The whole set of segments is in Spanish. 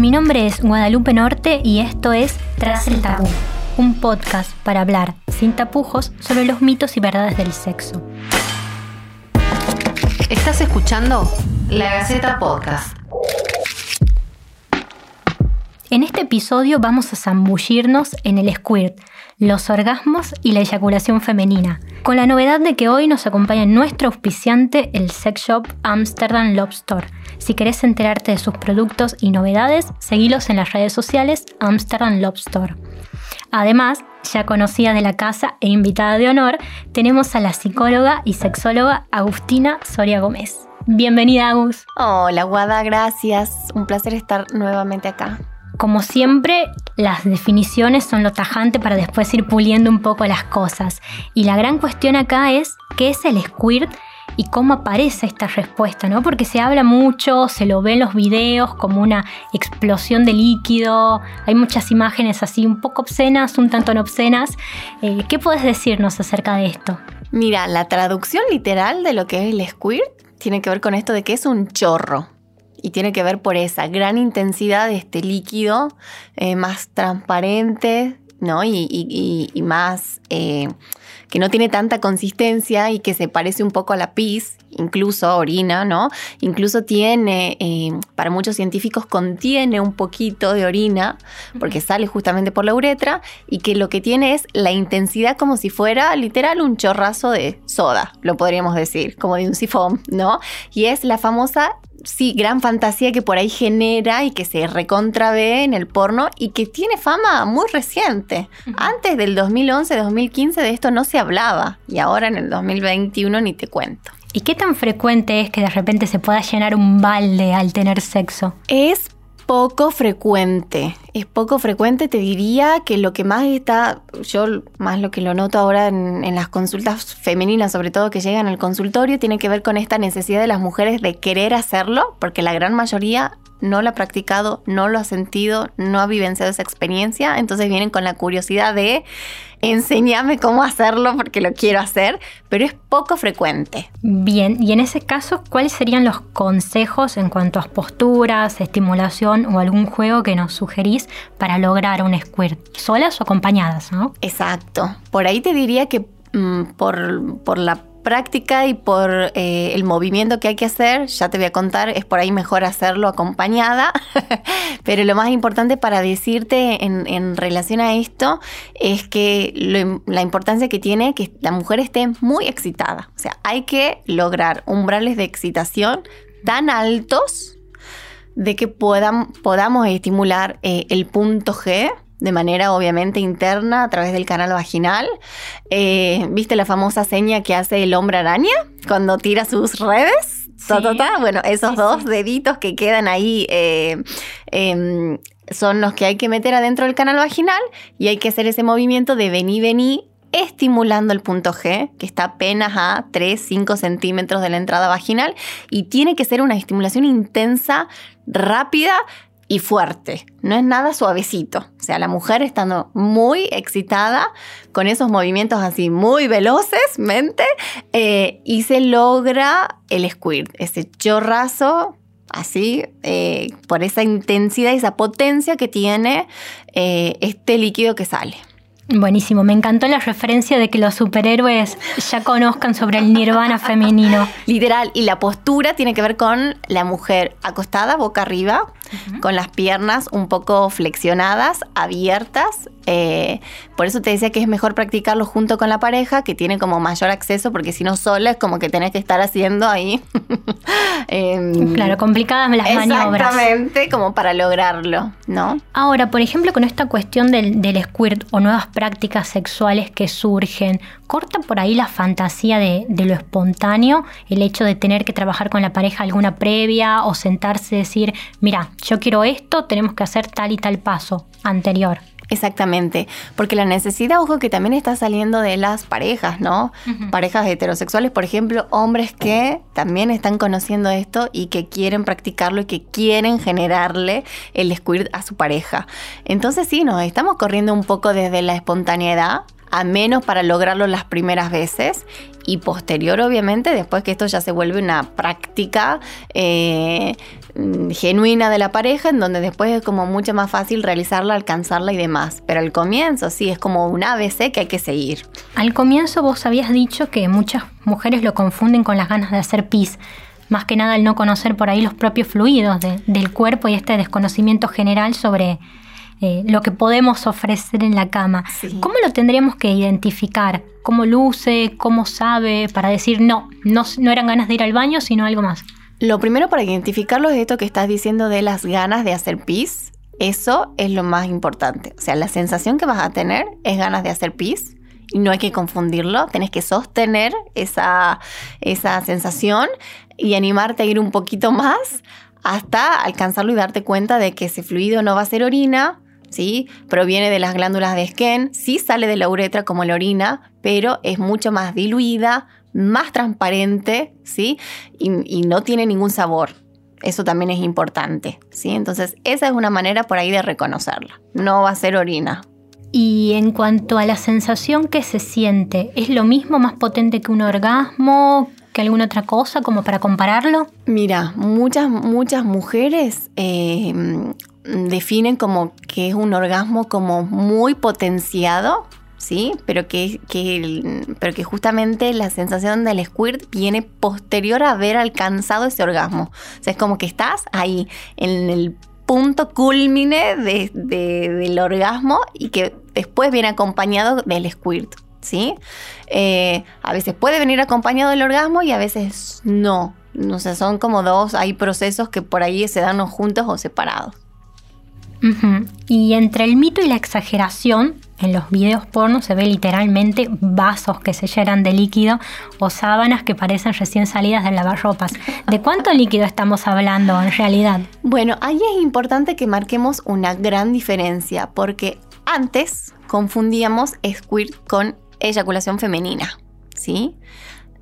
Mi nombre es Guadalupe Norte y esto es Tras el Tabú, un podcast para hablar sin tapujos sobre los mitos y verdades del sexo. Estás escuchando La Gaceta Podcast. En este episodio vamos a zambullirnos en el squirt, los orgasmos y la eyaculación femenina, con la novedad de que hoy nos acompaña nuestro auspiciante, el sex shop Amsterdam Love Store. Si querés enterarte de sus productos y novedades, seguilos en las redes sociales Amsterdam Love Store. Además, ya conocida de la casa e invitada de honor, tenemos a la psicóloga y sexóloga Agustina Soria Gómez. Bienvenida, Agus. Hola, Guada, gracias. Un placer estar nuevamente acá. Como siempre, las definiciones son lo tajante para después ir puliendo un poco las cosas. Y la gran cuestión acá es qué es el squirt y cómo aparece esta respuesta, ¿no? Porque se habla mucho, se lo ve en los videos como una explosión de líquido, hay muchas imágenes así un poco obscenas, un tanto no obscenas. Eh, ¿Qué puedes decirnos acerca de esto? Mira, la traducción literal de lo que es el squirt tiene que ver con esto de que es un chorro y tiene que ver por esa gran intensidad de este líquido eh, más transparente, ¿no? Y, más eh, que no tiene tanta consistencia y que se parece un poco a la pis, incluso orina, ¿no? Incluso tiene, eh, para muchos científicos, contiene un poquito de orina, porque sale justamente por la uretra, y que lo que tiene es la intensidad como si fuera literal un chorrazo de soda, lo podríamos decir, como de un sifón, ¿no? Y es la famosa sí, gran fantasía que por ahí genera y que se recontra ve en el porno y que tiene fama muy reciente. Antes del 2011, 2015 de esto no se hablaba y ahora en el 2021 ni te cuento. ¿Y qué tan frecuente es que de repente se pueda llenar un balde al tener sexo? Es poco frecuente. Es poco frecuente, te diría que lo que más está, yo más lo que lo noto ahora en, las consultas femeninas, sobre todo que llegan al consultorio, tiene que ver con esta necesidad de las mujeres de querer hacerlo, porque la gran mayoría no lo ha practicado, no lo ha sentido, no ha vivenciado esa experiencia, entonces vienen con la curiosidad de enséñame cómo hacerlo porque lo quiero hacer, pero es poco frecuente. Bien, y en ese caso, ¿cuáles serían los consejos en cuanto a posturas, estimulación o algún juego que nos sugerís para lograr un squirt? ¿Solas o acompañadas, no? Exacto. Por ahí te diría que mm, por, por la práctica y por eh, el movimiento que hay que hacer, ya te voy a contar, es por ahí mejor hacerlo acompañada, pero lo más importante para decirte en, relación a esto es que la importancia que tiene que la mujer esté muy excitada, o sea, hay que lograr umbrales de excitación tan altos de que podamos estimular eh, el punto G, de manera obviamente interna a través del canal vaginal. Eh, ¿Viste la famosa seña que hace el hombre araña cuando tira sus redes? Bueno, esos dos deditos que quedan ahí eh, em, son los que hay que meter adentro del canal vaginal y hay que hacer ese movimiento de vení, vení, estimulando el punto G, que está apenas a 3-5 centímetros de la entrada vaginal, y tiene que ser una estimulación intensa, rápida, y fuerte, no es nada suavecito. O sea, la mujer estando muy excitada con esos movimientos así muy veloces, mente, eh, y se logra el squirt, ese chorrazo así, eh, por esa intensidad y esa potencia que tiene eh, este líquido que sale. Buenísimo, me encantó la referencia de que los superhéroes ya conozcan sobre el nirvana femenino. Literal, y la postura tiene que ver con la mujer acostada, boca arriba, con las piernas un poco flexionadas, abiertas. Eh, por eso te decía que es mejor practicarlo junto con la pareja, que tiene como mayor acceso, porque si no sola es como que tenés que estar haciendo ahí. Em, claro, complicadas las maniobras. Exactamente, como para lograrlo, ¿no? Ahora, por ejemplo, con esta cuestión del, del squirt o nuevas prácticas sexuales que surgen, ¿corta por ahí la fantasía de, de lo espontáneo? El hecho de tener que trabajar con la pareja alguna previa o sentarse y decir, mira, yo quiero esto, tenemos que hacer tal y tal paso anterior. Exactamente, porque la necesidad, ojo, que también está saliendo de las parejas, ¿no? Parejas heterosexuales, por ejemplo, hombres que también están conociendo esto y que quieren practicarlo y que quieren generarle el squirt a su pareja. Entonces sí, nos estamos corriendo un poco desde la espontaneidad a menos para lograrlo las primeras veces y posterior obviamente después que esto ya se vuelve una práctica eh, genuina de la pareja en donde después es como mucho más fácil realizarla, alcanzarla y demás. Pero al comienzo sí es como un ABC que hay que seguir. Al comienzo vos habías dicho que muchas mujeres lo confunden con las ganas de hacer pis más que nada el no conocer por ahí los propios fluidos del cuerpo y este desconocimiento general sobre eh, lo que podemos ofrecer en la cama. ¿Cómo lo tendríamos que identificar? ¿Cómo luce? ¿Cómo sabe? Para decir, no, no, no eran ganas de ir al baño, sino algo más. Lo primero para identificarlo es esto que estás diciendo de las ganas de hacer pis. Eso es lo más importante. O sea, la sensación que vas a tener es ganas de hacer pis y no hay que confundirlo, tenés que sostener esa, esa sensación y animarte a ir un poquito más hasta alcanzarlo y darte cuenta de que ese fluido no va a ser orina, ¿sí? Proviene de las glándulas de Skene, sí sale de la uretra como la orina, pero es mucho más diluida, más transparente, ¿sí? Y, y no tiene ningún sabor. Eso también es importante, ¿sí? Entonces, esa es una manera por ahí de reconocerla. No va a ser orina, y en cuanto a la sensación que se siente, ¿es lo mismo, más potente que un orgasmo, que alguna otra cosa, como para compararlo? Mira, muchas, muchas mujeres eh, definen como que es un orgasmo como muy potenciado, ¿sí? Pero que, pero que justamente la sensación del squirt viene posterior a haber alcanzado ese orgasmo. O sea, es como que estás ahí en el punto culmine del orgasmo y que después viene acompañado del squirt. ¿sí? Eh, a veces puede venir acompañado del orgasmo y a veces no. No sé, son como dos, hay procesos que por ahí se dan juntos o separados. Y entre el mito y la exageración, en los videos porno se ve literalmente vasos que se llenan de líquido o sábanas que parecen recién salidas de lavarropas. ¿De cuánto líquido estamos hablando en realidad? Bueno, ahí es importante que marquemos una gran diferencia porque antes confundíamos squirt con eyaculación femenina, ¿sí?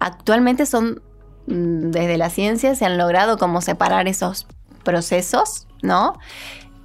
Actualmente son mm, desde la ciencia se han logrado como separar esos procesos, ¿no?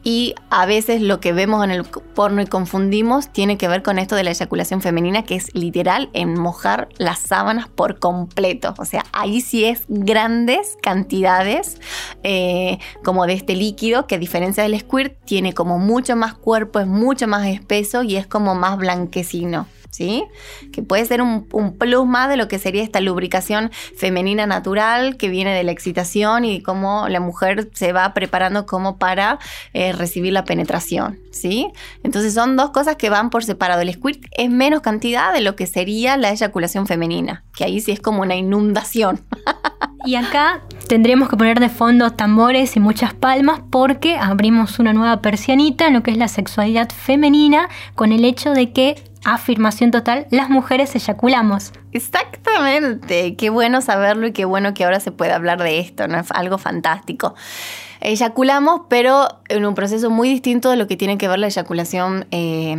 Y a veces lo que vemos en el porno y confundimos tiene que ver con esto de la eyaculación femenina, que es literal en mojar las sábanas por completo. O sea, ahí sí es grandes cantidades eh, como de este líquido, que a diferencia del squirt tiene como mucho más cuerpo, es mucho más espeso y es como más blanquecino. ¿Sí? Que puede ser un, plus más de lo que sería esta lubricación femenina natural que viene de la excitación y cómo la mujer se va preparando como para eh, recibir la penetración, ¿sí? Entonces son dos cosas que van por separado. El squirt es menos cantidad de lo que sería la eyaculación femenina, que ahí sí es como una inundación. Y acá tendremos que poner de fondo tambores y muchas palmas porque abrimos una nueva persianita en lo que es la sexualidad femenina con el hecho de que afirmación total, las mujeres eyaculamos. Exactamente, qué bueno saberlo y qué bueno que ahora se pueda hablar de esto, ¿no? Es algo fantástico eyaculamos, pero en un proceso muy distinto de lo que tiene que ver la eyaculación eh,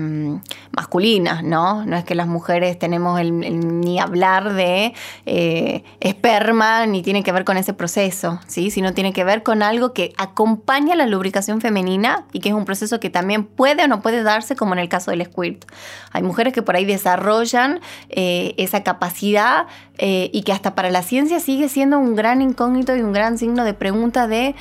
masculina, ¿no? No es que las mujeres tenemos ni hablar de eh, esperma, ni tiene que ver con ese proceso, ¿sí? Sino tiene que ver con algo que acompaña la lubricación femenina y que es un proceso que también puede o no puede darse, como en el caso del squirt. Hay mujeres que por ahí desarrollan eh, esa capacidad y que hasta para la ciencia sigue siendo un gran incógnito y un gran signo de pregunta de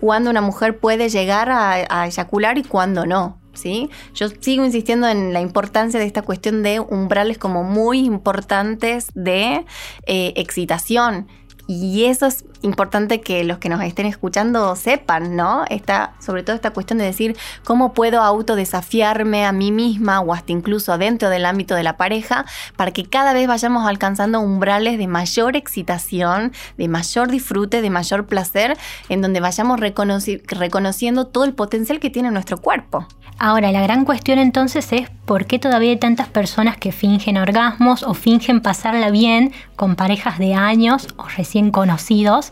cuándo una mujer puede llegar a, eyacular y cuándo no. ¿Sí? Yo sigo insistiendo en la importancia de esta cuestión de umbrales como muy importantes de eh, excitación y eso es importante que los que nos estén escuchando sepan, ¿no? Esta, sobre todo esta cuestión de decir cómo puedo autodesafiarme a mí misma o hasta incluso dentro del ámbito de la pareja para que cada vez vayamos alcanzando umbrales de mayor excitación, de mayor disfrute, de mayor placer, en donde vayamos reconociendo todo el potencial que tiene nuestro cuerpo. Ahora, la gran cuestión entonces es por qué todavía hay tantas personas que fingen orgasmos o fingen pasarla bien con parejas de años o recién conocidos.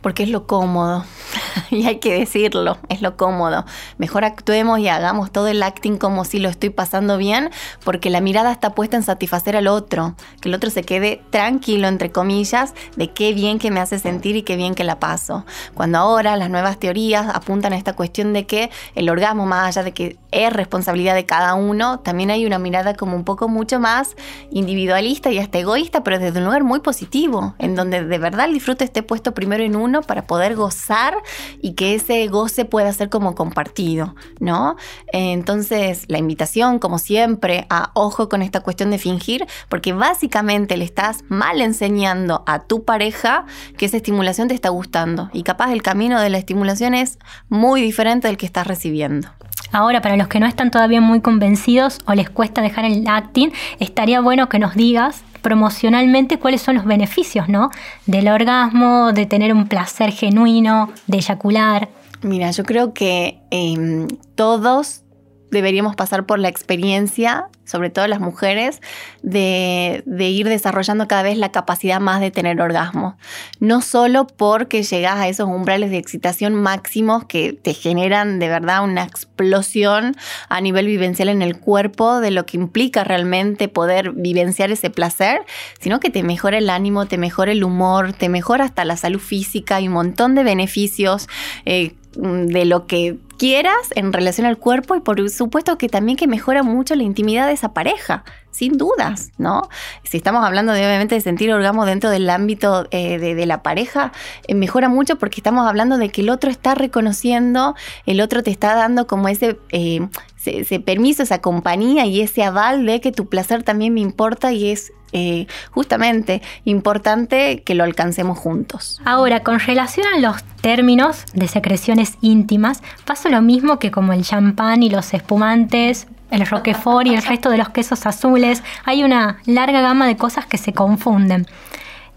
Porque es lo cómodo. y hay que decirlo, es lo cómodo. Mejor actuemos y hagamos todo el acting como si lo estoy pasando bien, porque la mirada está puesta en satisfacer al otro, que el otro se quede tranquilo, entre comillas, de qué bien que me hace sentir y qué bien que la paso. Cuando ahora las nuevas teorías apuntan a esta cuestión de que el orgasmo, más allá de que es responsabilidad de cada uno, también hay una mirada como un poco mucho más individualista y hasta egoísta, pero desde un lugar muy positivo, en donde de verdad el disfrute esté puesto primero en uno para poder gozar y que ese goce pueda ser como compartido, ¿no? Entonces, la invitación, como siempre, a ojo con esta cuestión de fingir, porque básicamente le estás mal enseñando a tu pareja que esa estimulación te está gustando y capaz el camino de la estimulación es muy diferente del que estás recibiendo. Ahora, para los que no están todavía muy convencidos o les cuesta dejar el acting, estaría bueno que nos digas promocionalmente cuáles son los beneficios, ¿no? Del orgasmo, de tener un placer genuino, de eyacular. Mira, yo creo que em, todos deberíamos pasar por la experiencia, sobre todo las mujeres, de, ir desarrollando cada vez la capacidad más de tener orgasmo. No solo porque llegas a esos umbrales de excitación máximos que te generan de verdad una explosión a nivel vivencial en el cuerpo de lo que implica realmente poder vivenciar ese placer, sino que te mejora el ánimo, te mejora el humor, te mejora hasta la salud física y un montón de beneficios. Eh, de lo que quieras en relación al cuerpo y por supuesto que también que mejora mucho la intimidad de esa pareja, sin dudas, ¿no? Si estamos hablando de obviamente de sentir orgasmo dentro del ámbito eh, de, la pareja, eh, mejora mucho porque estamos hablando de que el otro está reconociendo, el otro te está dando como ese, eh, ese permiso, esa compañía y ese aval de que tu placer también me importa y es eh, justamente importante que lo alcancemos juntos. Ahora, con relación a los términos de secreciones íntimas, pasa lo mismo que como el champán y los espumantes, el roquefort y el resto de los quesos azules. Hay una larga gama de cosas que se confunden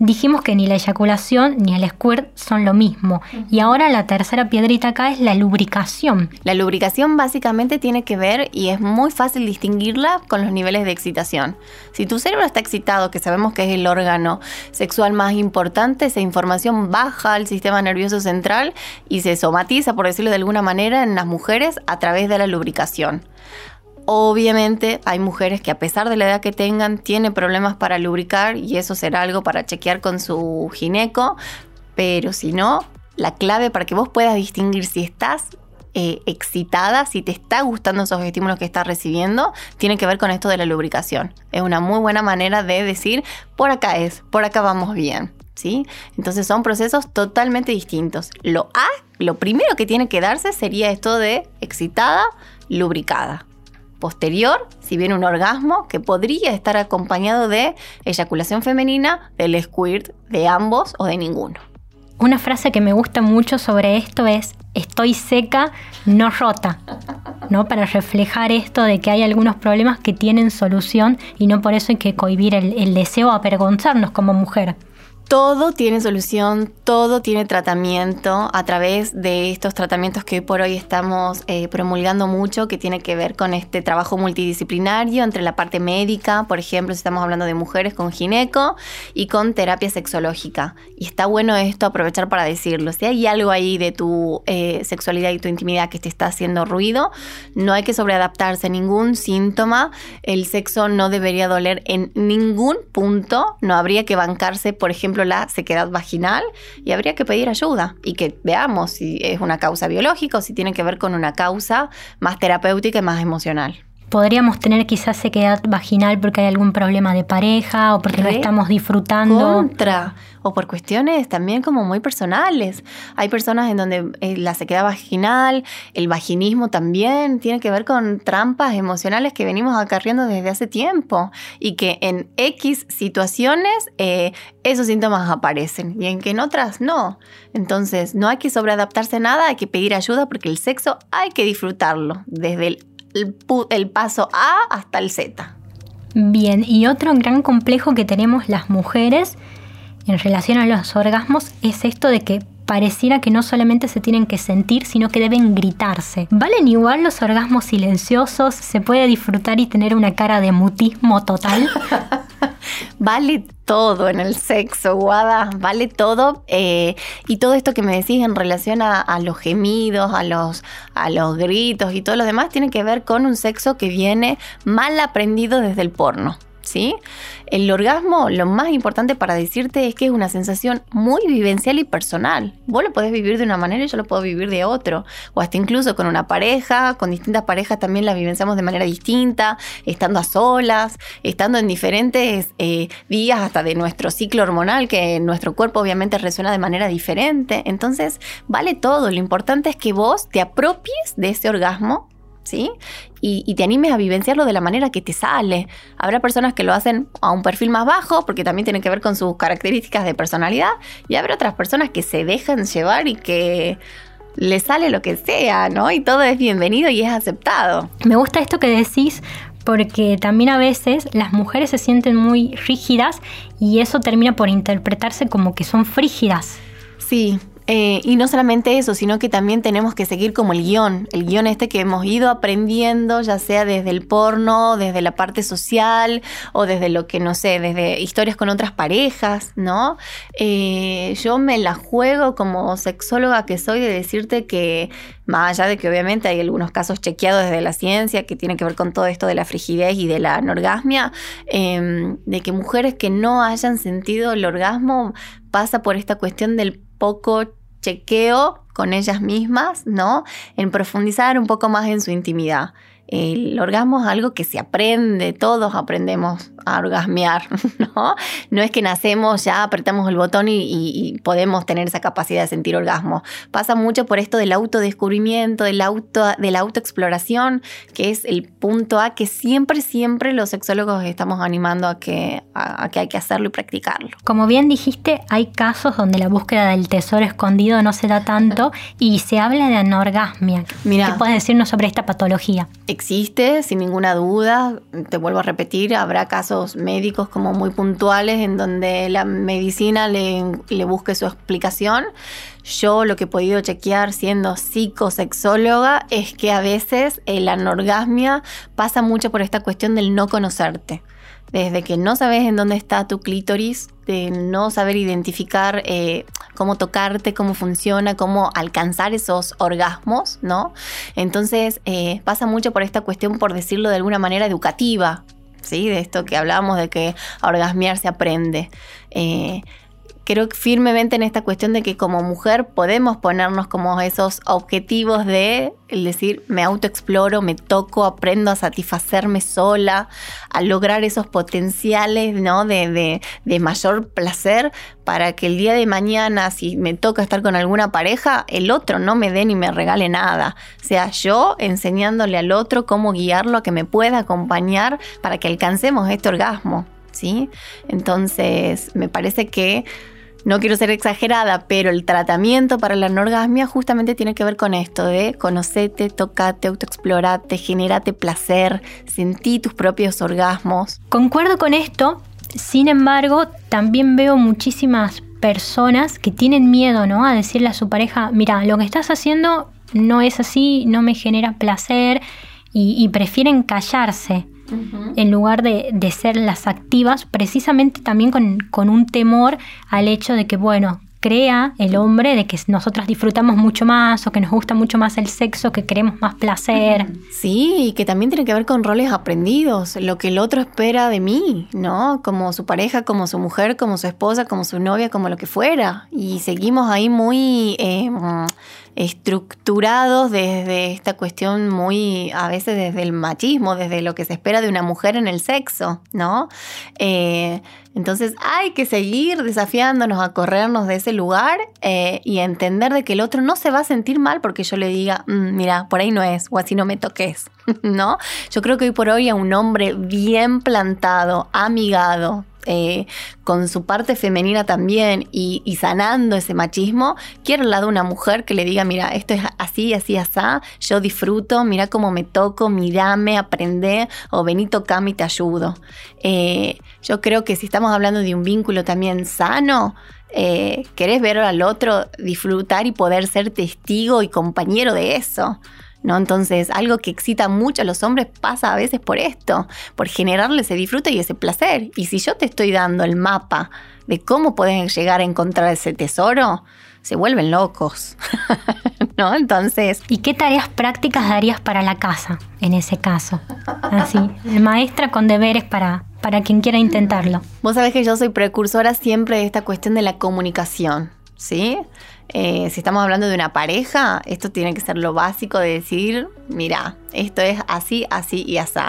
dijimos que ni la eyaculación ni el squirt son lo mismo. Y ahora la tercera piedrita acá es la lubricación. La lubricación básicamente tiene que ver, y es muy fácil distinguirla, con los niveles de excitación. Si tu cerebro está excitado, que sabemos que es el órgano sexual más importante, esa información baja al sistema nervioso central y se somatiza, por decirlo de alguna manera, en las mujeres a través de la lubricación. Obviamente hay mujeres que a pesar de la edad que tengan tienen problemas para lubricar y eso será algo para chequear con su gineco, pero si no, la clave para que vos puedas distinguir si estás eh, excitada, si te está gustando esos estímulos que estás recibiendo, tiene que ver con esto de la lubricación. Es una muy buena manera de decir, por acá es, por acá vamos bien. ¿Sí? Entonces son procesos totalmente distintos. Lo A, lo primero que tiene que darse sería esto de excitada, lubricada posterior, si viene un orgasmo, que podría estar acompañado de eyaculación femenina, del squirt, de ambos o de ninguno. Una frase que me gusta mucho sobre esto es estoy seca, no rota, ¿no? Para reflejar esto de que hay algunos problemas que tienen solución y no por eso hay que cohibir el, deseo a avergonzarnos como mujer todo tiene solución, todo tiene tratamiento a través de estos tratamientos que hoy por hoy estamos eh, promulgando mucho, que tiene que ver con este trabajo multidisciplinario entre la parte médica, por ejemplo, si estamos hablando de mujeres con gineco y con terapia sexológica. Y está bueno esto aprovechar para decirlo. Si hay algo ahí de tu eh, sexualidad y tu intimidad que te está haciendo ruido, no hay que sobreadaptarse a ningún síntoma. El sexo no debería doler en ningún punto. No habría que bancarse, por ejemplo, la sequedad vaginal y habría que pedir ayuda y que veamos si es una causa biológica o si tiene que ver con una causa más terapéutica y más emocional podríamos tener quizás sequedad vaginal porque hay algún problema de pareja o porque no estamos disfrutando. Contra. O por cuestiones también como muy personales. Hay personas en donde eh, la sequedad vaginal, el vaginismo también tiene que ver con trampas emocionales que venimos acarriendo desde hace tiempo y que en X situaciones eh, esos síntomas aparecen y en que en otras no. Entonces no hay que sobreadaptarse a nada, hay que pedir ayuda porque el sexo hay que disfrutarlo desde el el, paso A hasta el Z. Bien, y otro gran complejo que tenemos las mujeres en relación a los orgasmos es esto de que pareciera que no solamente se tienen que sentir, sino que deben gritarse. ¿Valen igual los orgasmos silenciosos? ¿Se puede disfrutar y tener una cara de mutismo total? vale todo en el sexo, Guada, vale todo. Eh, y todo esto que me decís en relación a, los gemidos, a los, a los gritos y todo lo demás, tiene que ver con un sexo que viene mal aprendido desde el porno. ¿Sí? El orgasmo, lo más importante para decirte es que es una sensación muy vivencial y personal. Vos lo podés vivir de una manera y yo lo puedo vivir de otro. O hasta incluso con una pareja, con distintas parejas también la vivenciamos de manera distinta, estando a solas, estando en diferentes eh, días hasta de nuestro ciclo hormonal, que nuestro cuerpo obviamente resuena de manera diferente. Entonces, vale todo. Lo importante es que vos te apropies de ese orgasmo ¿sí? Y, te animes a vivenciarlo de la manera que te sale. Habrá personas que lo hacen a un perfil más bajo porque también tiene que ver con sus características de personalidad y habrá otras personas que se dejan llevar y que le sale lo que sea, ¿no? Y todo es bienvenido y es aceptado. Me gusta esto que decís porque también a veces las mujeres se sienten muy rígidas y eso termina por interpretarse como que son frígidas. Sí, eh, y no solamente eso, sino que también tenemos que seguir como el guion, el guion este que hemos ido aprendiendo, ya sea desde el porno, desde la parte social o desde lo que, no sé, desde historias con otras parejas, ¿no? Eh, yo me la juego como sexóloga que soy de decirte que, más allá de que obviamente hay algunos casos chequeados desde la ciencia que tienen que ver con todo esto de la frigidez y de la anorgasmia, em, de que mujeres que no hayan sentido el orgasmo pasa por esta cuestión del poco chequeo con ellas mismas, ¿no? En profundizar un poco más en su intimidad. El orgasmo es algo que se aprende, todos aprendemos a orgasmear, ¿no? No es que nacemos, ya apretamos el botón y, podemos tener esa capacidad de sentir orgasmo. Pasa mucho por esto del autodescubrimiento, del auto, de la autoexploración, que es el punto A que siempre, siempre los sexólogos estamos animando a que, a, que hay que hacerlo y practicarlo. Como bien dijiste, hay casos donde la búsqueda del tesoro escondido no se da tanto y se habla de anorgasmia. Mira, ¿Qué puedes decirnos sobre esta patología? Existe, sin ninguna duda. Te vuelvo a repetir, habrá casos médicos como muy puntuales en donde la medicina le, busque su explicación. Yo lo que he podido chequear siendo psicosexóloga es que a veces la anorgasmia pasa mucho por esta cuestión del no conocerte desde que no sabes en dónde está tu clítoris, de no saber identificar eh, cómo tocarte, cómo funciona, cómo alcanzar esos orgasmos, ¿no? Entonces eh, pasa mucho por esta cuestión, por decirlo de alguna manera, educativa, ¿sí? De esto que hablábamos de que a orgasmear se aprende. Eh, creo firmemente en esta cuestión de que como mujer podemos ponernos como esos objetivos de el decir me autoexploro, me toco, aprendo a satisfacerme sola, a lograr esos potenciales ¿no? de, de, mayor placer para que el día de mañana si me toca estar con alguna pareja, el otro no me dé ni me regale nada. O sea, yo enseñándole al otro cómo guiarlo a que me pueda acompañar para que alcancemos este orgasmo. ¿Sí? Entonces, me parece que no quiero ser exagerada, pero el tratamiento para la anorgasmia justamente tiene que ver con esto de conocerte, tocate, autoexplorate, generate placer, sentí tus propios orgasmos. Concuerdo con esto, sin embargo, también veo muchísimas personas que tienen miedo, ¿no? A decirle a su pareja, mira, lo que estás haciendo no es así, no me genera placer y prefieren callarse en lugar de, ser las activas, precisamente también con, un temor al hecho de que, bueno, crea el hombre de que nosotras disfrutamos mucho más o que nos gusta mucho más el sexo, que queremos más placer. Sí, y que también tiene que ver con roles aprendidos, lo que el otro espera de mí, ¿no? Como su pareja, como su mujer, como su esposa, como su novia, como lo que fuera. Y seguimos ahí muy... Eh, estructurados desde esta cuestión muy, a veces desde el machismo, desde lo que se espera de una mujer en el sexo, ¿no? Eh, entonces hay que seguir desafiándonos a corrernos de ese lugar eh, y entender de que el otro no se va a sentir mal porque yo le diga, mm, mira, por ahí no es, o así no me toques, ¿no? Yo creo que hoy por hoy a un hombre bien plantado, amigado, eh, con su parte femenina también y, sanando ese machismo, quiero al lado una mujer que le diga, mira, esto es así, así, así, yo disfruto, mira cómo me toco, mirame, aprende o vení, tocame y te ayudo. Eh, yo creo que si estamos hablando de un vínculo también sano, eh, querés ver al otro disfrutar y poder ser testigo y compañero de eso. ¿No? Entonces, algo que excita mucho a los hombres pasa a veces por esto, por generarle ese disfrute y ese placer. Y si yo te estoy dando el mapa de cómo puedes llegar a encontrar ese tesoro, se vuelven locos, ¿no? Entonces... ¿Y qué tareas prácticas darías para la casa en ese caso? Así, maestra con deberes para, para quien quiera intentarlo. Vos sabés que yo soy precursora siempre de esta cuestión de la comunicación, ¿sí? Eh, si estamos hablando de una pareja, esto tiene que ser lo básico de decir, mira, esto es así, así y así.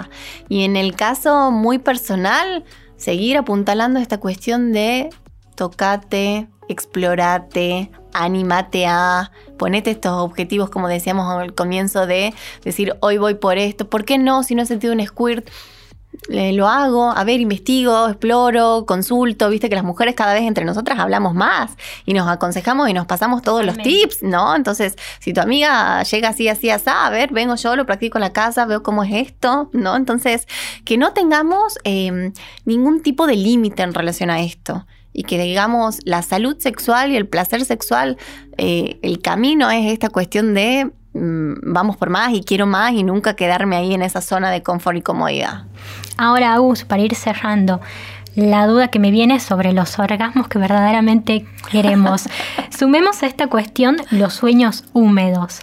Y en el caso muy personal, seguir apuntalando esta cuestión de tocate, explorate, anímate a, ponete estos objetivos como decíamos al comienzo de decir hoy voy por esto, ¿por qué no? Si no he sentido un squirt, eh, lo hago, a ver, investigo, exploro, consulto, viste que las mujeres cada vez entre nosotras hablamos más y nos aconsejamos y nos pasamos todos los tips, ¿no? Entonces, si tu amiga llega así, así, así, a ver, vengo yo, lo practico en la casa, veo cómo es esto, ¿no? Entonces, que no tengamos em, ningún tipo de límite en relación a esto y que digamos la salud sexual y el placer sexual, eh, el camino es esta cuestión de vamos por más y quiero más y nunca quedarme ahí en esa zona de confort y comodidad. Ahora, Agus, para ir cerrando, la duda que me viene sobre los orgasmos que verdaderamente queremos. Sumemos a esta cuestión los sueños húmedos.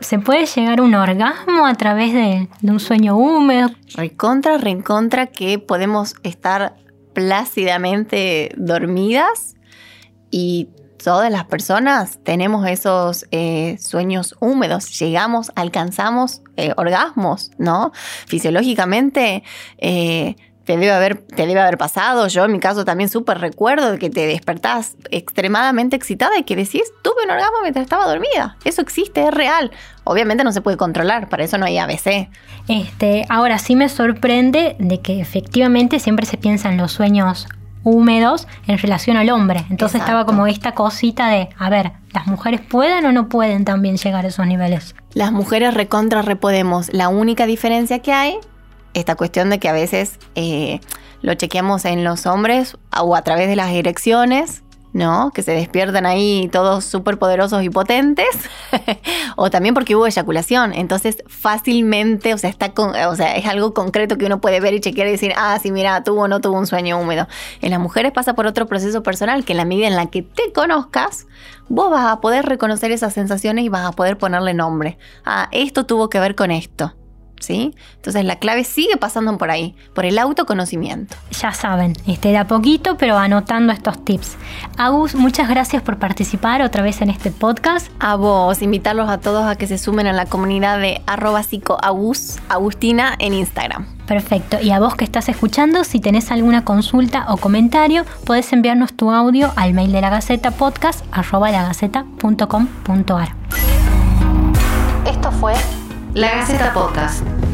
¿Se puede llegar a un orgasmo a través de, de un sueño húmedo? Recontra, recontra que podemos estar plácidamente dormidas y todas las personas tenemos esos eh, sueños húmedos, llegamos, alcanzamos eh, orgasmos, ¿no? Fisiológicamente eh, te debe haber, te debe haber pasado. Yo en mi caso también súper recuerdo que te despertás extremadamente excitada y que decís, tuve un orgasmo mientras estaba dormida. Eso existe, es real. Obviamente no se puede controlar, para eso no hay ABC. Este, ahora sí me sorprende de que efectivamente siempre se piensa en los sueños húmedos en relación al hombre. Entonces estaba como esta cosita de, a ver, ¿las mujeres pueden o no pueden también llegar a esos niveles? Las mujeres recontra repodemos. La única diferencia que hay esta cuestión de que a veces eh, lo chequeamos en los hombres o a través de las erecciones, ¿no? Que se despiertan ahí todos súper poderosos y potentes, o también porque hubo eyaculación. Entonces, fácilmente, o sea, está con, o sea, es algo concreto que uno puede ver y chequear y decir, ah, sí, mira, tuvo o no tuvo un sueño húmedo. En las mujeres pasa por otro proceso personal que en la medida en la que te conozcas, vos vas a poder reconocer esas sensaciones y vas a poder ponerle nombre. Ah, esto tuvo que ver con esto. ¿Sí? Entonces la clave sigue pasando por ahí, por el autoconocimiento. Ya saben, este, de a poquito, pero anotando estos tips. Agus, muchas gracias por participar otra vez en este podcast. A vos, invitarlos a todos a que se sumen a la comunidad de arroba Agustina en Instagram. Perfecto. Y a vos que estás escuchando, si tenés alguna consulta o comentario, podés enviarnos tu audio al mail de la Gaceta podcast arroba Esto fue La Gaceta Podcast.